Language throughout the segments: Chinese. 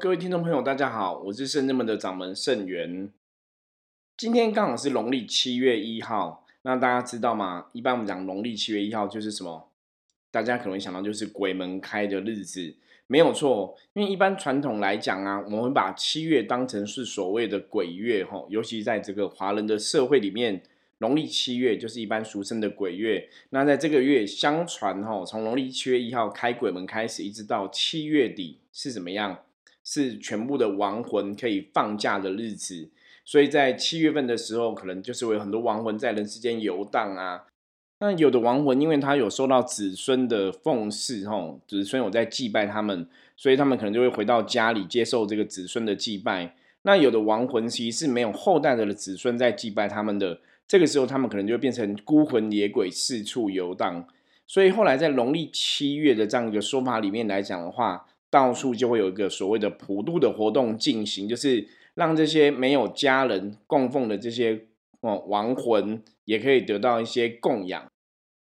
各位听众朋友，大家好，我是圣人们的掌门圣元。今天刚好是农历七月一号，那大家知道吗？一般我们讲农历七月一号就是什么？大家可能想到就是鬼门开的日子，没有错。因为一般传统来讲啊，我们把七月当成是所谓的鬼月哈，尤其在这个华人的社会里面。农历七月就是一般俗称的鬼月，那在这个月，相传哈，从农历七月一号开鬼门开始，一直到七月底是怎么样？是全部的亡魂可以放假的日子，所以在七月份的时候，可能就是有很多亡魂在人世间游荡啊。那有的亡魂，因为他有受到子孙的奉祀，吼，子孙有在祭拜他们，所以他们可能就会回到家里接受这个子孙的祭拜。那有的亡魂其实是没有后代的子孙在祭拜他们的。这个时候，他们可能就变成孤魂野鬼四处游荡，所以后来在农历七月的这样一个说法里面来讲的话，到处就会有一个所谓的普渡的活动进行，就是让这些没有家人供奉的这些哦亡魂，也可以得到一些供养。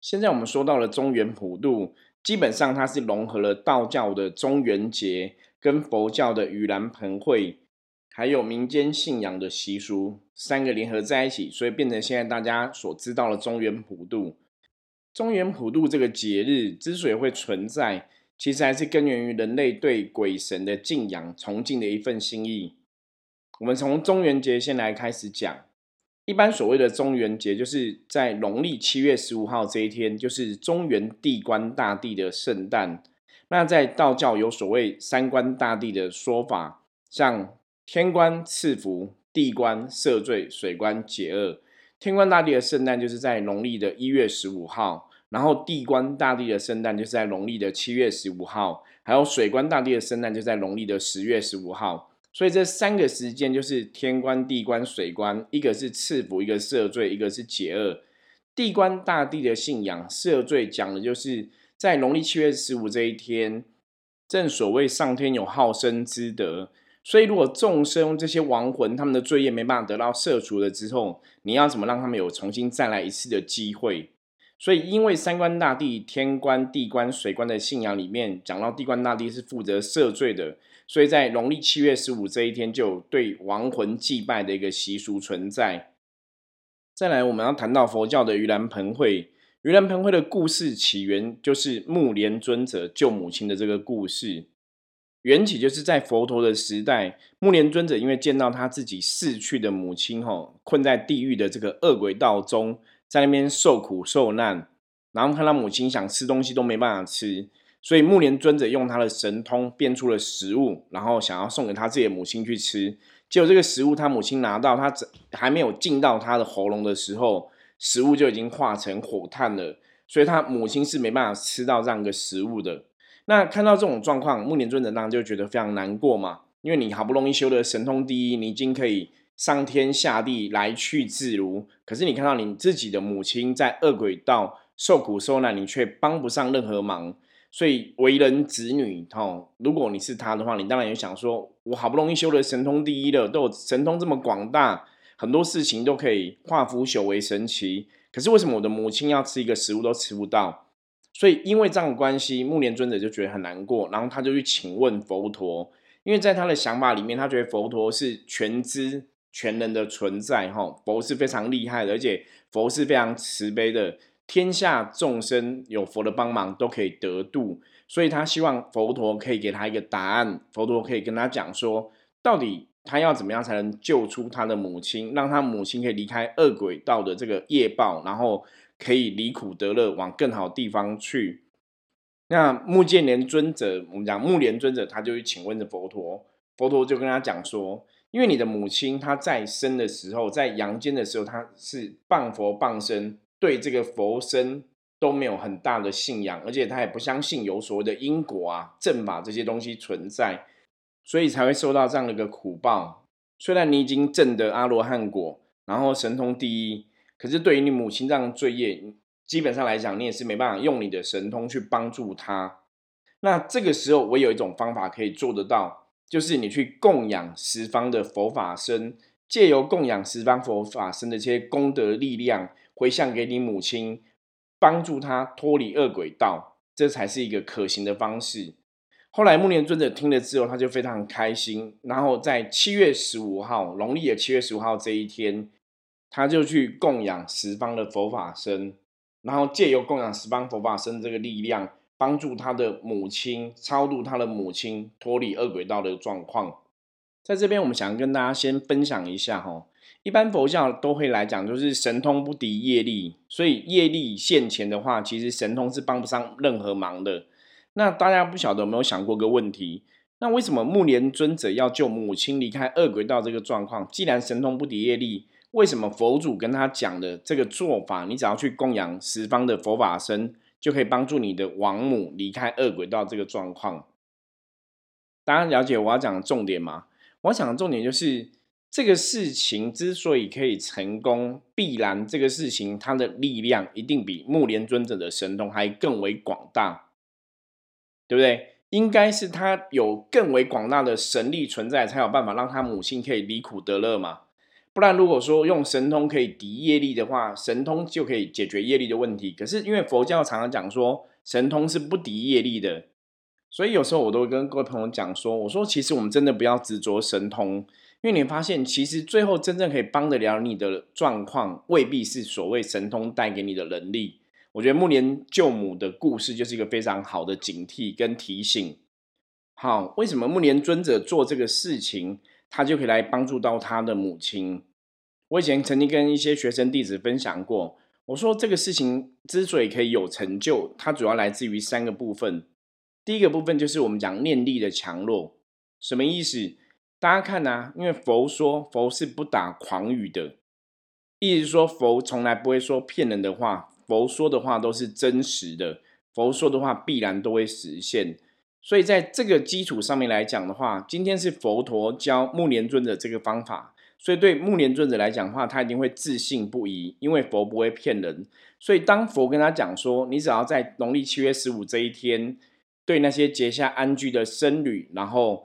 现在我们说到了中元普渡，基本上它是融合了道教的中元节跟佛教的盂兰盆会。还有民间信仰的习俗，三个联合在一起，所以变成现在大家所知道的中原普渡。中原普渡这个节日之所以会存在，其实还是根源于人类对鬼神的敬仰、崇敬的一份心意。我们从中元节先来开始讲。一般所谓的中元节，就是在农历七月十五号这一天，就是中原地官大帝的圣诞。那在道教有所谓三官大帝的说法，像。天官赐福，地官赦罪，水官解厄。天官大帝的圣诞就是在农历的一月十五号，然后地官大帝的圣诞就是在农历的七月十五号，还有水官大帝的圣诞就在农历的十月十五号。所以这三个时间就是天官、地官、水官，一个是赐福，一个赦罪，一个是解厄。地官大帝的信仰赦罪，讲的就是在农历七月十五这一天，正所谓上天有好生之德。所以，如果众生这些亡魂他们的罪业没办法得到赦除了之后，你要怎么让他们有重新再来一次的机会？所以，因为三官大帝、天官、地官、水官的信仰里面讲到地官大帝是负责赦罪的，所以在农历七月十五这一天就有对亡魂祭拜的一个习俗存在。再来，我们要谈到佛教的盂兰盆会。盂兰盆会的故事起源就是木莲尊者救母亲的这个故事。缘起就是在佛陀的时代，木莲尊者因为见到他自己逝去的母亲，吼困在地狱的这个恶鬼道中，在那边受苦受难，然后看到母亲想吃东西都没办法吃，所以木莲尊者用他的神通变出了食物，然后想要送给他自己的母亲去吃。结果这个食物他母亲拿到，他还没有进到他的喉咙的时候，食物就已经化成火炭了，所以他母亲是没办法吃到这样一个食物的。那看到这种状况，木莲尊者当然就觉得非常难过嘛，因为你好不容易修的神通第一，你已经可以上天下地来去自如，可是你看到你自己的母亲在恶鬼道受苦受难，你却帮不上任何忙，所以为人子女，哈，如果你是他的话，你当然也想说，我好不容易修的神通第一了，都有神通这么广大，很多事情都可以化腐朽为神奇，可是为什么我的母亲要吃一个食物都吃不到？所以，因为这样的关系，木莲尊者就觉得很难过，然后他就去请问佛陀。因为在他的想法里面，他觉得佛陀是全知全能的存在，哈，佛是非常厉害的，而且佛是非常慈悲的，天下众生有佛的帮忙都可以得度。所以他希望佛陀可以给他一个答案，佛陀可以跟他讲说，到底他要怎么样才能救出他的母亲，让他母亲可以离开恶鬼道的这个业报，然后。可以离苦得乐，往更好地方去。那木建连尊者，我们讲木莲尊者，他就去请问着佛陀，佛陀就跟他讲说：，因为你的母亲她在生的时候，在阳间的时候，她是谤佛谤身，对这个佛身都没有很大的信仰，而且他也不相信有所谓的因果啊、正法这些东西存在，所以才会受到这样的一个苦报。虽然你已经证得阿罗汉果，然后神通第一。可是，对于你母亲这样罪业，基本上来讲，你也是没办法用你的神通去帮助她。那这个时候，我有一种方法可以做得到，就是你去供养十方的佛法身，借由供养十方佛法身的这些功德力量，回向给你母亲，帮助她脱离恶鬼道，这才是一个可行的方式。后来木莲尊者听了之后，他就非常开心。然后在七月十五号，农历的七月十五号这一天，他就去供养十方的佛法僧，然后借由供养十方佛法僧这个力量，帮助他的母亲超度他的母亲脱离恶鬼道的状况。在这边，我们想跟大家先分享一下哈。一般佛教都会来讲，就是神通不敌业力，所以业力现前的话，其实神通是帮不上任何忙的。那大家不晓得有没有想过个问题？那为什么木莲尊者要救母亲离开恶鬼道这个状况？既然神通不敌业力，为什么佛祖跟他讲的这个做法，你只要去供养十方的佛法僧，就可以帮助你的王母离开恶鬼道这个状况？大家了解我要讲的重点吗？我要讲的重点就是这个事情之所以可以成功，必然这个事情它的力量一定比木莲尊者的神通还更为广大。对不对？应该是他有更为广大的神力存在，才有办法让他母亲可以离苦得乐嘛。不然，如果说用神通可以敌业力的话，神通就可以解决业力的问题。可是，因为佛教常常讲说神通是不敌业力的，所以有时候我都会跟各位朋友讲说：“我说，其实我们真的不要执着神通，因为你发现，其实最后真正可以帮得了你的状况，未必是所谓神通带给你的能力。”我觉得木莲救母的故事就是一个非常好的警惕跟提醒。好，为什么木莲尊者做这个事情，他就可以来帮助到他的母亲？我以前曾经跟一些学生弟子分享过，我说这个事情之所以可以有成就，它主要来自于三个部分。第一个部分就是我们讲念力的强弱，什么意思？大家看呐，因为佛说佛是不打诳语的，意思是说佛从来不会说骗人的话。佛说的话都是真实的，佛说的话必然都会实现。所以在这个基础上面来讲的话，今天是佛陀教木莲尊者这个方法，所以对木莲尊者来讲的话，他一定会自信不疑，因为佛不会骗人。所以当佛跟他讲说，你只要在农历七月十五这一天，对那些结下安居的僧侣，然后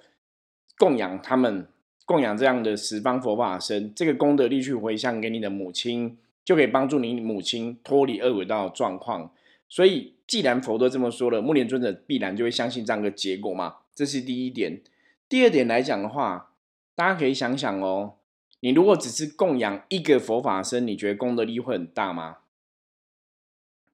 供养他们，供养这样的十方佛法僧，这个功德力去回向给你的母亲。就可以帮助你母亲脱离恶鬼道状况，所以既然佛都这么说了，木莲尊者必然就会相信这样的结果嘛。这是第一点。第二点来讲的话，大家可以想想哦，你如果只是供养一个佛法僧，你觉得功德力会很大吗？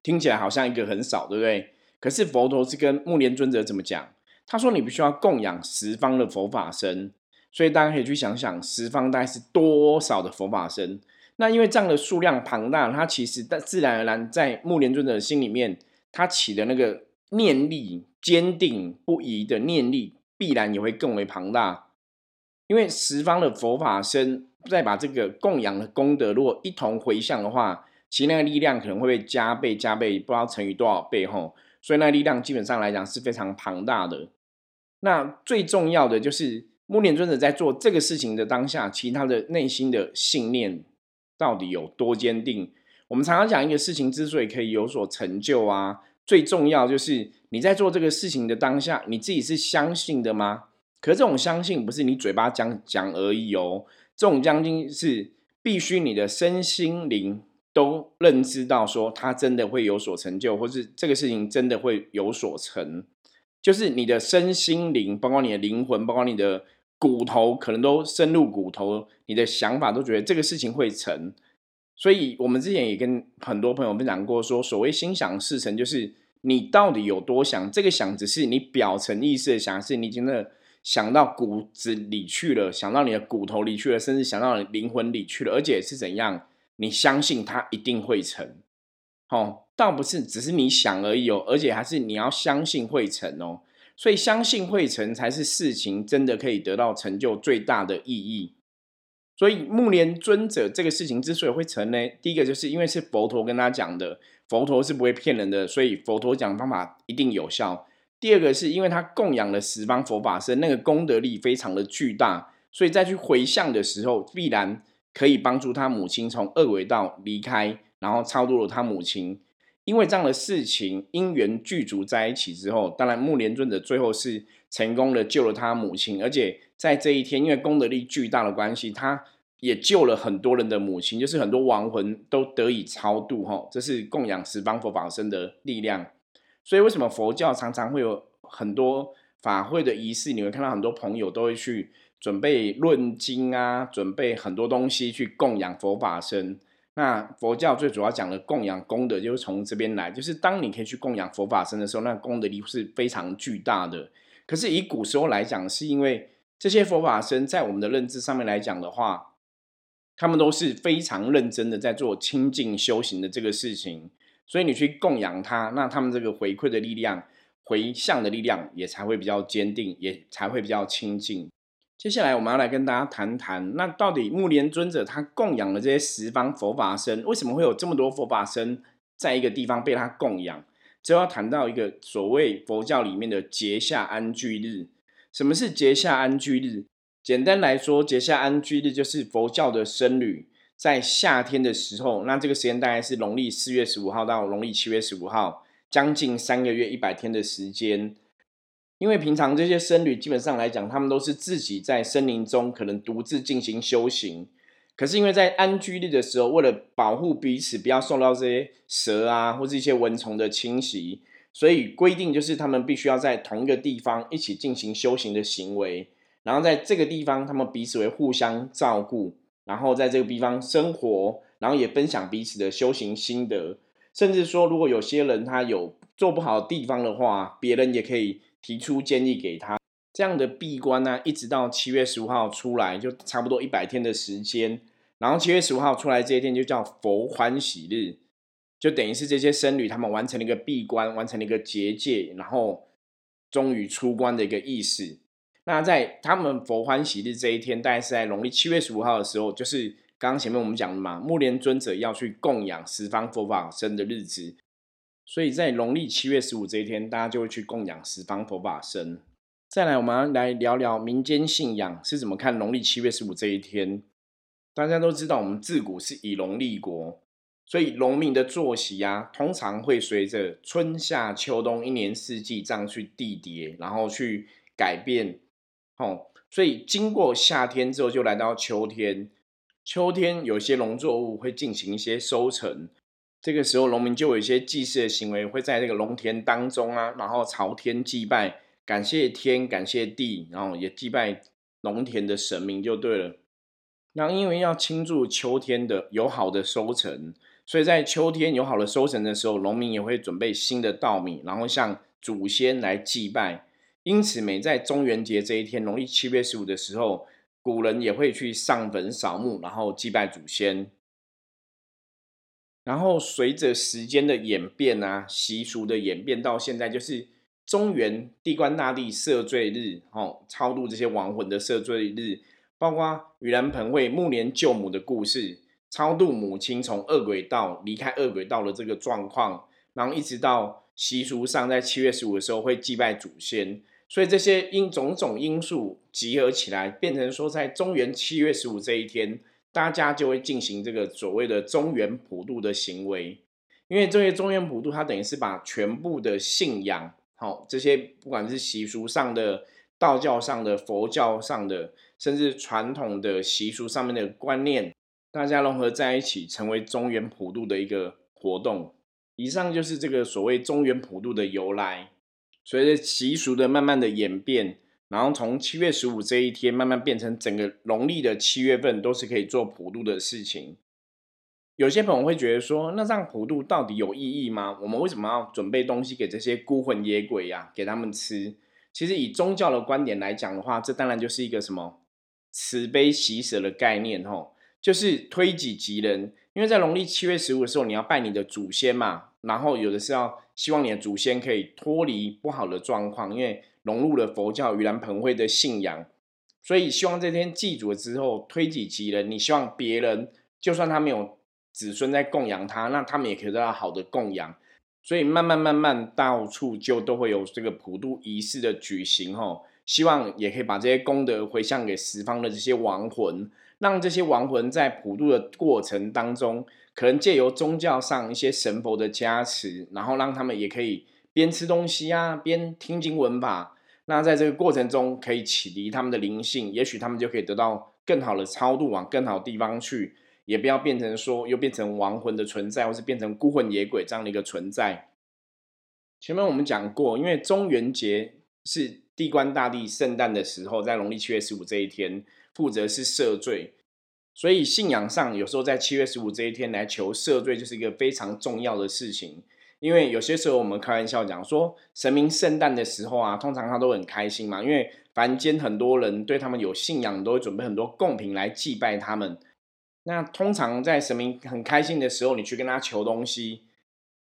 听起来好像一个很少，对不对？可是佛陀是跟木莲尊者怎么讲？他说你必须要供养十方的佛法僧，所以大家可以去想想，十方大概是多少的佛法僧？那因为这样的数量庞大，它其实但自然而然在木莲尊者心里面，他起的那个念力坚定不移的念力，必然也会更为庞大。因为十方的佛法僧再把这个供养的功德，如果一同回向的话，其实那个力量可能会被加倍加倍，不知道乘以多少倍吼。所以那力量基本上来讲是非常庞大的。那最重要的就是木莲尊者在做这个事情的当下，其他的内心的信念。到底有多坚定？我们常常讲一个事情之所以可以有所成就啊，最重要就是你在做这个事情的当下，你自己是相信的吗？可是这种相信不是你嘴巴讲讲而已哦，这种将近是必须你的身心灵都认知到，说它真的会有所成就，或是这个事情真的会有所成，就是你的身心灵，包括你的灵魂，包括你的。骨头可能都深入骨头，你的想法都觉得这个事情会成，所以我们之前也跟很多朋友分享过，说所谓心想事成，就是你到底有多想，这个想只是你表层意识的想，是你真的想到骨子里去了，想到你的骨头里去了，甚至想到你灵魂里去了，而且是怎样，你相信它一定会成，哦，倒不是只是你想而已哦，而且还是你要相信会成哦。所以相信会成才是事情真的可以得到成就最大的意义。所以木莲尊者这个事情之所以会成呢，第一个就是因为是佛陀跟他讲的，佛陀是不会骗人的，所以佛陀讲方法一定有效。第二个是因为他供养了十方佛法僧，那个功德力非常的巨大，所以在去回向的时候，必然可以帮助他母亲从恶鬼道离开，然后超度了他母亲。因为这样的事情因缘具足在一起之后，当然木莲尊者最后是成功的救了他母亲，而且在这一天，因为功德力巨大的关系，他也救了很多人的母亲，就是很多亡魂都得以超度哈。这是供养十方佛法僧的力量。所以为什么佛教常常会有很多法会的仪式，你会看到很多朋友都会去准备论经啊，准备很多东西去供养佛法僧。那佛教最主要讲的供养功德，就是从这边来，就是当你可以去供养佛法僧的时候，那功德力是非常巨大的。可是以古时候来讲，是因为这些佛法僧在我们的认知上面来讲的话，他们都是非常认真的在做清净修行的这个事情，所以你去供养他，那他们这个回馈的力量、回向的力量也才会比较坚定，也才会比较清净。接下来我们要来跟大家谈谈，那到底木莲尊者他供养的这些十方佛法僧，为什么会有这么多佛法僧在一个地方被他供养？就要谈到一个所谓佛教里面的节下安居日。什么是节下安居日？简单来说，节下安居日就是佛教的僧侣在夏天的时候，那这个时间大概是农历四月十五号到农历七月十五号，将近三个月一百天的时间。因为平常这些僧侣基本上来讲，他们都是自己在森林中可能独自进行修行。可是因为在安居日的时候，为了保护彼此，不要受到这些蛇啊或是一些蚊虫的侵袭，所以规定就是他们必须要在同一个地方一起进行修行的行为。然后在这个地方，他们彼此会互相照顾，然后在这个地方生活，然后也分享彼此的修行心得。甚至说，如果有些人他有做不好的地方的话，别人也可以。提出建议给他，这样的闭关呢，一直到七月十五号出来，就差不多一百天的时间。然后七月十五号出来这一天就叫佛欢喜日，就等于是这些僧侣他们完成了一个闭关，完成了一个结界，然后终于出关的一个意思。那在他们佛欢喜日这一天，大概是在农历七月十五号的时候，就是刚刚前面我们讲的嘛，木莲尊者要去供养十方佛法僧的日子。所以在农历七月十五这一天，大家就会去供养十方佛法僧。再来，我们来聊聊民间信仰是怎么看农历七月十五这一天。大家都知道，我们自古是以农立国，所以农民的作息啊，通常会随着春夏秋冬一年四季这样去递叠，然后去改变。哦，所以经过夏天之后，就来到秋天。秋天有些农作物会进行一些收成。这个时候，农民就有一些祭祀的行为，会在这个农田当中啊，然后朝天祭拜，感谢天，感谢地，然后也祭拜农田的神明就对了。那因为要庆祝秋天的有好的收成，所以在秋天有好的收成的时候，农民也会准备新的稻米，然后向祖先来祭拜。因此，每在中元节这一天，农历七月十五的时候，古人也会去上坟扫墓，然后祭拜祖先。然后随着时间的演变啊，习俗的演变，到现在就是中原地官大帝赦罪日，哦，超度这些亡魂的赦罪日，包括盂兰盆会暮年救母的故事，超度母亲从恶鬼道离开恶鬼道的这个状况，然后一直到习俗上在七月十五的时候会祭拜祖先，所以这些因种种因素集合起来，变成说在中原七月十五这一天。大家就会进行这个所谓的中原普渡的行为，因为这些中原普渡，它等于是把全部的信仰，好这些不管是习俗上的、道教上的、佛教上的，甚至传统的习俗上面的观念，大家融合在一起，成为中原普渡的一个活动。以上就是这个所谓中原普渡的由来，随着习俗的慢慢的演变。然后从七月十五这一天慢慢变成整个农历的七月份都是可以做普渡的事情。有些朋友会觉得说，那这样普渡到底有意义吗？我们为什么要准备东西给这些孤魂野鬼呀，给他们吃？其实以宗教的观点来讲的话，这当然就是一个什么慈悲喜舍的概念吼，就是推己及人。因为在农历七月十五的时候，你要拜你的祖先嘛，然后有的是要希望你的祖先可以脱离不好的状况，因为。融入了佛教盂兰盆会的信仰，所以希望这天祭祖之后推己及人。你希望别人就算他没有子孙在供养他，那他们也可以得到好的供养。所以慢慢慢慢到处就都会有这个普渡仪式的举行吼，希望也可以把这些功德回向给十方的这些亡魂，让这些亡魂在普渡的过程当中，可能借由宗教上一些神佛的加持，然后让他们也可以边吃东西啊，边听经闻法。那在这个过程中，可以启迪他们的灵性，也许他们就可以得到更好的超度，往更好的地方去，也不要变成说又变成亡魂的存在，或是变成孤魂野鬼这样的一个存在。前面我们讲过，因为中元节是地官大帝圣诞的时候，在农历七月十五这一天，负责是赦罪。所以信仰上，有时候在七月十五这一天来求赦罪，就是一个非常重要的事情。因为有些时候我们开玩笑讲说，神明圣诞的时候啊，通常他都很开心嘛，因为凡间很多人对他们有信仰，都会准备很多贡品来祭拜他们。那通常在神明很开心的时候，你去跟他求东西，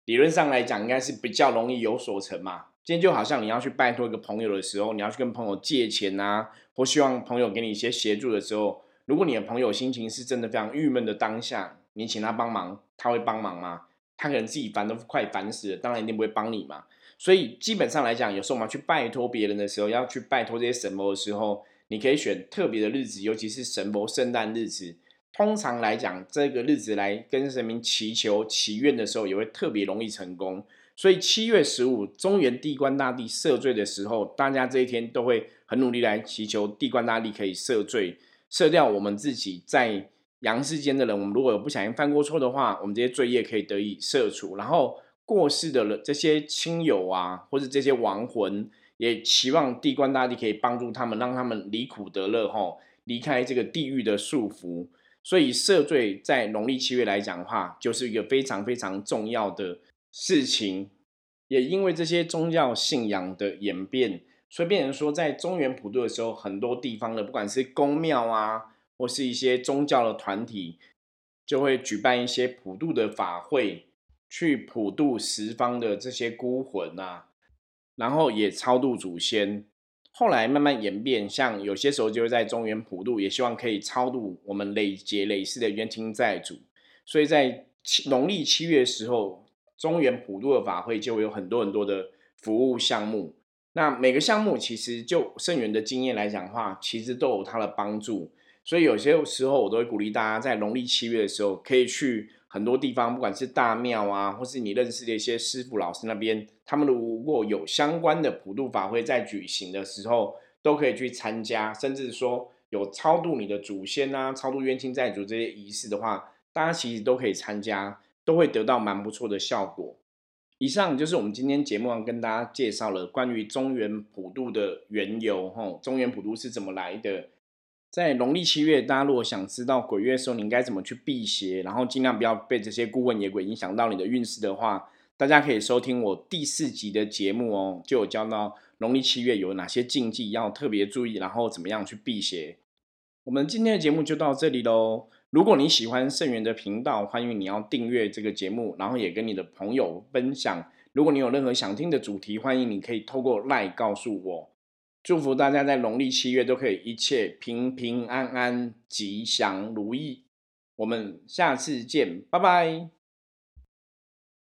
理论上来讲，应该是比较容易有所成嘛。今天就好像你要去拜托一个朋友的时候，你要去跟朋友借钱啊，或希望朋友给你一些协助的时候。如果你的朋友心情是真的非常郁闷的当下，你请他帮忙，他会帮忙吗？他可能自己烦都快烦死了，当然一定不会帮你嘛。所以基本上来讲，有时候我们去拜托别人的时候，要去拜托这些神佛的时候，你可以选特别的日子，尤其是神佛圣诞日子。通常来讲，这个日子来跟神明祈求祈愿的时候，也会特别容易成功。所以七月十五，中原地官大帝赦罪的时候，大家这一天都会很努力来祈求地官大帝可以赦罪。赦掉我们自己在阳世间的人，我们如果有不小心犯过错的话，我们这些罪业可以得以赦除。然后过世的人这些亲友啊，或者这些亡魂，也期望地官大帝可以帮助他们，让他们离苦得乐，吼，离开这个地狱的束缚。所以赦罪在农历七月来讲的话，就是一个非常非常重要的事情。也因为这些宗教信仰的演变。所以，变成说，在中原普渡的时候，很多地方的不管是宫庙啊，或是一些宗教的团体，就会举办一些普渡的法会，去普渡十方的这些孤魂啊，然后也超度祖先。后来慢慢演变，像有些时候就会在中原普渡，也希望可以超度我们累劫累世的冤亲债主。所以在农历七月时候，中原普渡的法会就有很多很多的服务项目。那每个项目其实就圣元的经验来讲的话，其实都有它的帮助。所以有些时候我都会鼓励大家在农历七月的时候，可以去很多地方，不管是大庙啊，或是你认识的一些师傅老师那边，他们如果有相关的普渡法会在举行的时候，都可以去参加。甚至说有超度你的祖先啊，超度冤亲债主这些仪式的话，大家其实都可以参加，都会得到蛮不错的效果。以上就是我们今天节目上跟大家介绍了关于中原普渡的缘由，吼，中原普渡是怎么来的？在农历七月，大家如果想知道鬼月的时候你应该怎么去辟邪，然后尽量不要被这些孤魂野鬼影响到你的运势的话，大家可以收听我第四集的节目哦，就有教到农历七月有哪些禁忌要特别注意，然后怎么样去辟邪。我们今天的节目就到这里喽。如果你喜欢盛元的频道，欢迎你要订阅这个节目，然后也跟你的朋友分享。如果你有任何想听的主题，欢迎你可以透过赖告诉我。祝福大家在农历七月都可以一切平平安安、吉祥如意。我们下次见，拜拜。